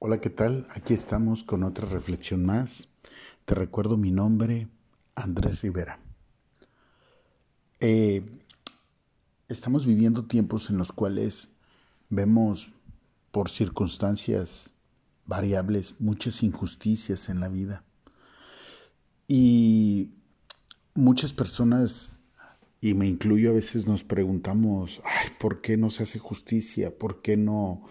Hola, ¿qué tal? Aquí estamos con otra reflexión más. Te recuerdo mi nombre, Andrés Rivera. Eh, estamos viviendo tiempos en los cuales vemos por circunstancias variables muchas injusticias en la vida. Y muchas personas y me incluyo a veces nos preguntamos, ay, ¿por qué no se hace justicia? ¿Por qué no,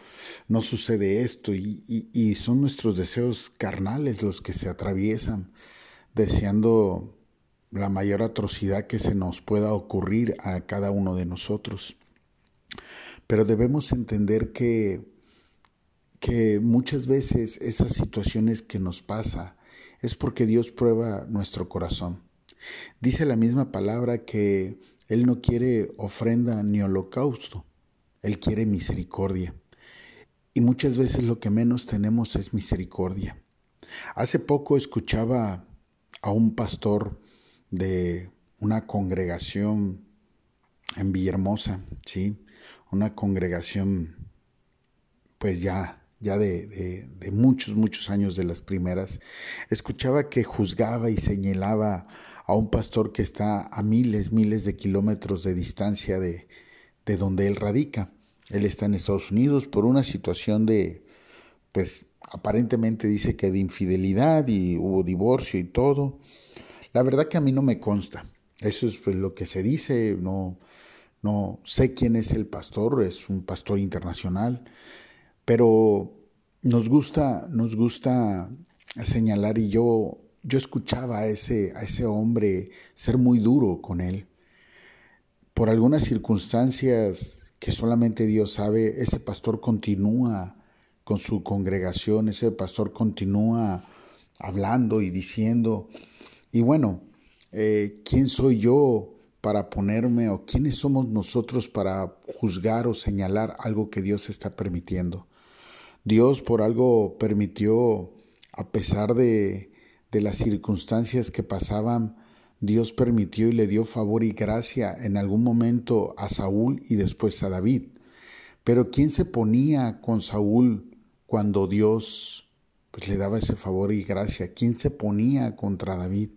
no sucede esto? Y, y, son nuestros deseos carnales los que se atraviesan, deseando la mayor atrocidad que se nos pueda ocurrir a cada uno de nosotros. Pero debemos entender que, que muchas veces esas situaciones que nos pasa es porque Dios prueba nuestro corazón Dice la misma palabra que Él no quiere ofrenda ni holocausto, Él quiere misericordia. Y muchas veces lo que menos tenemos es misericordia. Hace poco escuchaba a un pastor de una congregación en Villahermosa, ¿sí? Una congregación, pues ya, ya de, de, muchos, muchos años de las primeras. Escuchaba que juzgaba y señalaba a un pastor que está a miles, miles de kilómetros de distancia de, de donde él radica. Él está en Estados Unidos por una situación de, pues aparentemente dice que de infidelidad y hubo divorcio y todo. La verdad que a mí no me consta. Eso es pues, lo que se dice. No, no sé quién es el pastor. Es un pastor internacional. Pero nos gusta, nos gusta señalar y yo yo escuchaba a ese, a ese hombre ser muy duro con él. Por algunas circunstancias que solamente Dios sabe, ese pastor continúa con su congregación, ese pastor continúa hablando y diciendo, y bueno, eh, ¿quién soy yo para ponerme o quiénes somos nosotros para juzgar o señalar algo que Dios está permitiendo? Dios por algo permitió, a pesar de, de las circunstancias que pasaban, Dios permitió y le dio favor y gracia en algún momento a Saúl y después a David. Pero ¿quién se ponía con Saúl cuando Dios pues, le daba ese favor y gracia? ¿Quién se ponía contra David?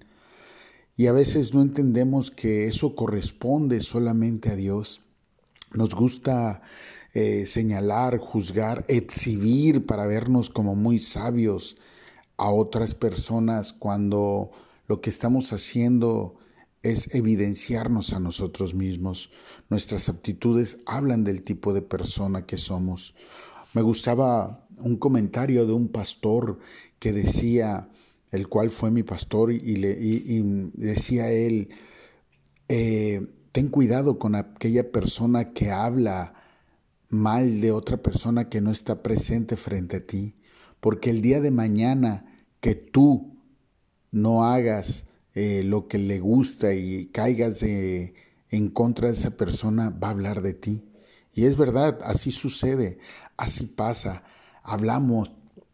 Y a veces no entendemos que eso corresponde solamente a Dios. Nos gusta eh, señalar, juzgar, exhibir para vernos como muy sabios, a otras personas cuando lo que estamos haciendo es evidenciarnos a nosotros mismos. Nuestras aptitudes hablan del tipo de persona que somos. Me gustaba un comentario de un pastor que decía, el cual fue mi pastor, y, le, decía él, eh, ten cuidado con aquella persona que habla mal de otra persona que no está presente frente a ti, porque el día de mañana que tú no hagas eh, lo que le gusta y caigas en contra de esa persona, va a hablar de ti. Y es verdad, así sucede, así pasa. Hablamos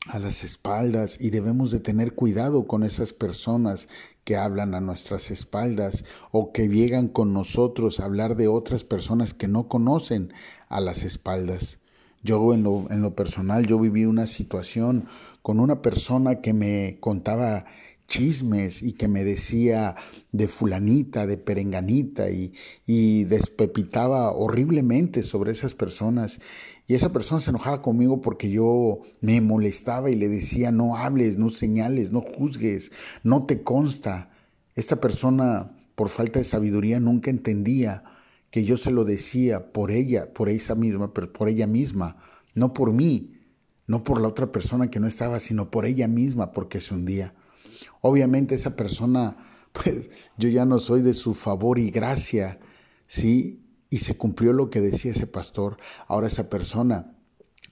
a las espaldas y debemos de tener cuidado con esas personas que hablan a nuestras espaldas o que llegan con nosotros a hablar de otras personas que no conocen a las espaldas. Yo en lo, en lo personal, yo viví una situación con una persona que me contaba chismes y que me decía de fulanita, de perenganita y, y, despepitaba horriblemente sobre esas personas. Y esa persona se enojaba conmigo porque yo me molestaba y le decía, no hables, no señales, no juzgues, no te consta. Esta persona, por falta de sabiduría, nunca entendía que yo se lo decía por ella, por esa misma, por ella misma, no por mí, no por la otra persona que no estaba, sino por ella misma, porque se hundía. Obviamente esa persona, pues yo ya no soy de su favor y gracia, ¿sí? Y se cumplió lo que decía ese pastor. Ahora esa persona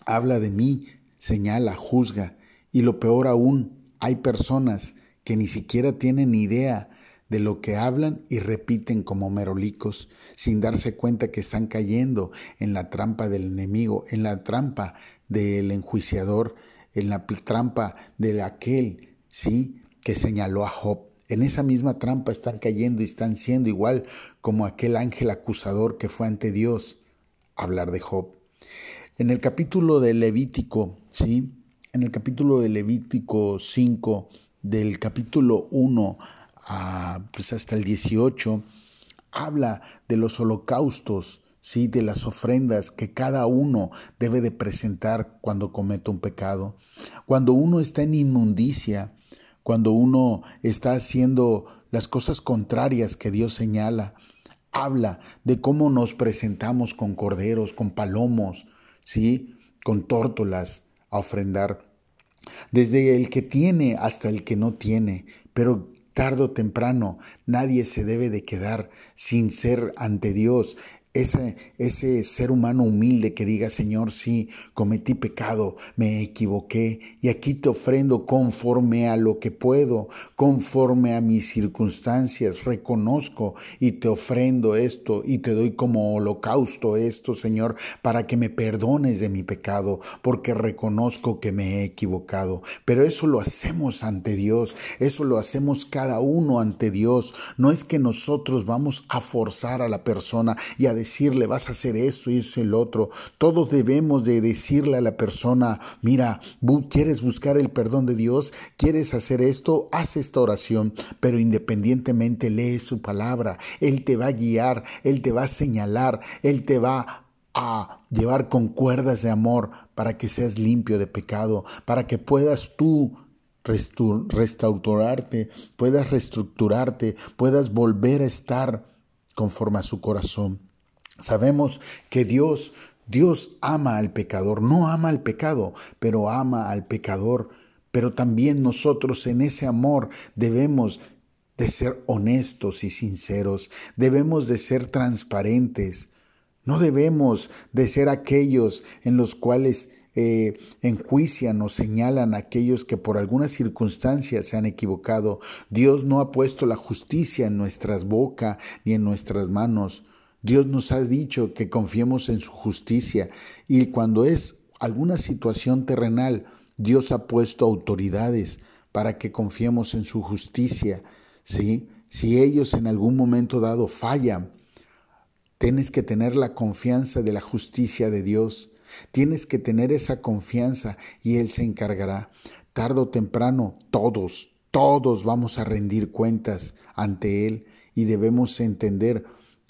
habla de mí, señala, juzga, y lo peor aún, hay personas que ni siquiera tienen idea de lo que hablan y repiten como merolicos, sin darse cuenta que están cayendo en la trampa del enemigo, en la trampa del enjuiciador, en la trampa de aquel, ¿sí?, que señaló a Job. En esa misma trampa están cayendo y están siendo igual como aquel ángel acusador que fue ante Dios hablar de Job. En el capítulo de Levítico, ¿sí? en el capítulo de Levítico 5, del capítulo 1 pues hasta el 18, habla de los holocaustos, ¿sí? de las ofrendas que cada uno debe de presentar cuando comete un pecado. Cuando uno está en inmundicia, cuando uno está haciendo las cosas contrarias que Dios señala, habla de cómo nos presentamos con corderos, con palomos, ¿sí? con tórtolas a ofrendar. Desde el que tiene hasta el que no tiene, pero tarde o temprano nadie se debe de quedar sin ser ante Dios ese, ese ser humano humilde que diga, Señor, sí, cometí pecado, me equivoqué y aquí te ofrendo conforme a lo que puedo, conforme a mis circunstancias, reconozco y te ofrendo esto y te doy como holocausto esto, Señor, para que me perdones de mi pecado, porque reconozco que me he equivocado. Pero eso lo hacemos ante Dios, eso lo hacemos cada uno ante Dios. No es que nosotros vamos a forzar a la persona y a decirle, vas a hacer esto y eso y el otro. Todos debemos de decirle a la persona, mira, quieres buscar el perdón de Dios, quieres hacer esto, haz esta oración, pero independientemente lee su palabra. Él te va a guiar, Él te va a señalar, Él te va a llevar con cuerdas de amor para que seas limpio de pecado, para que puedas tú restaurarte, puedas reestructurarte, puedas volver a estar conforme a su corazón. Sabemos que Dios, Dios ama al pecador, no ama al pecado, pero ama al pecador. Pero también nosotros en ese amor debemos de ser honestos y sinceros, debemos de ser transparentes, no debemos de ser aquellos en los cuales eh, enjuician o señalan a aquellos que por alguna circunstancia se han equivocado. Dios no ha puesto la justicia en nuestras bocas ni en nuestras manos. Dios nos ha dicho que confiemos en su justicia y cuando es alguna situación terrenal, Dios ha puesto autoridades para que confiemos en su justicia. ¿sí? Si ellos en algún momento dado fallan, tienes que tener la confianza de la justicia de Dios. Tienes que tener esa confianza y Él se encargará. Tardo o temprano, todos, todos vamos a rendir cuentas ante Él y debemos entender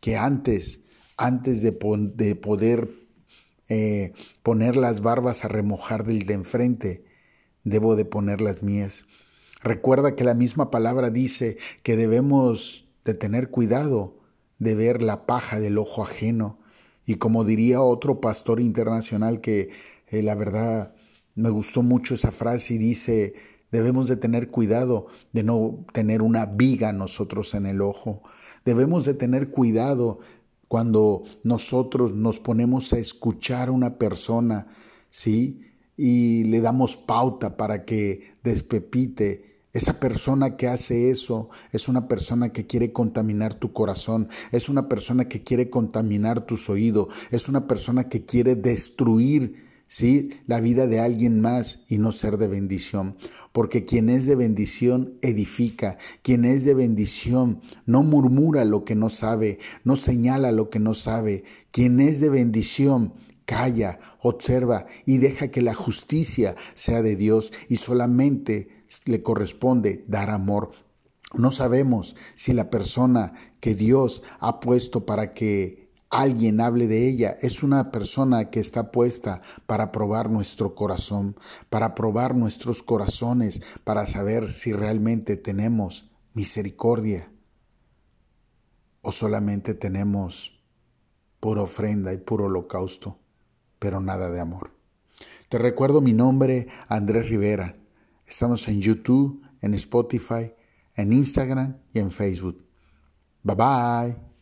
que antes, antes de, de poder eh, poner las barbas a remojar del de enfrente, debo de poner las mías. Recuerda que la misma palabra dice que debemos de tener cuidado de ver la paja del ojo ajeno. Y como diría otro pastor internacional que eh, la verdad me gustó mucho esa frase y dice, debemos de tener cuidado de no tener una viga nosotros en el ojo. Debemos de tener cuidado cuando nosotros nos ponemos a escuchar a una persona, ¿sí? Y le damos pauta para que despepite. Esa persona que hace eso es una persona que quiere contaminar tu corazón, es una persona que quiere contaminar tus oídos, es una persona que quiere destruir ¿sí? la vida de alguien más y no ser de bendición. Porque quien es de bendición edifica, quien es de bendición no murmura lo que no sabe, no señala lo que no sabe, quien es de bendición calla, observa y deja que la justicia sea de Dios y solamente le corresponde dar amor. No sabemos si la persona que Dios ha puesto para que alguien hable de ella. Es una persona que está puesta para probar nuestro corazón, para probar nuestros corazones, para saber si realmente tenemos misericordia o solamente tenemos pura ofrenda y puro holocausto, pero nada de amor. Te recuerdo mi nombre, Andrés Rivera. Estamos en YouTube, en Spotify, en Instagram y en Facebook. Bye bye.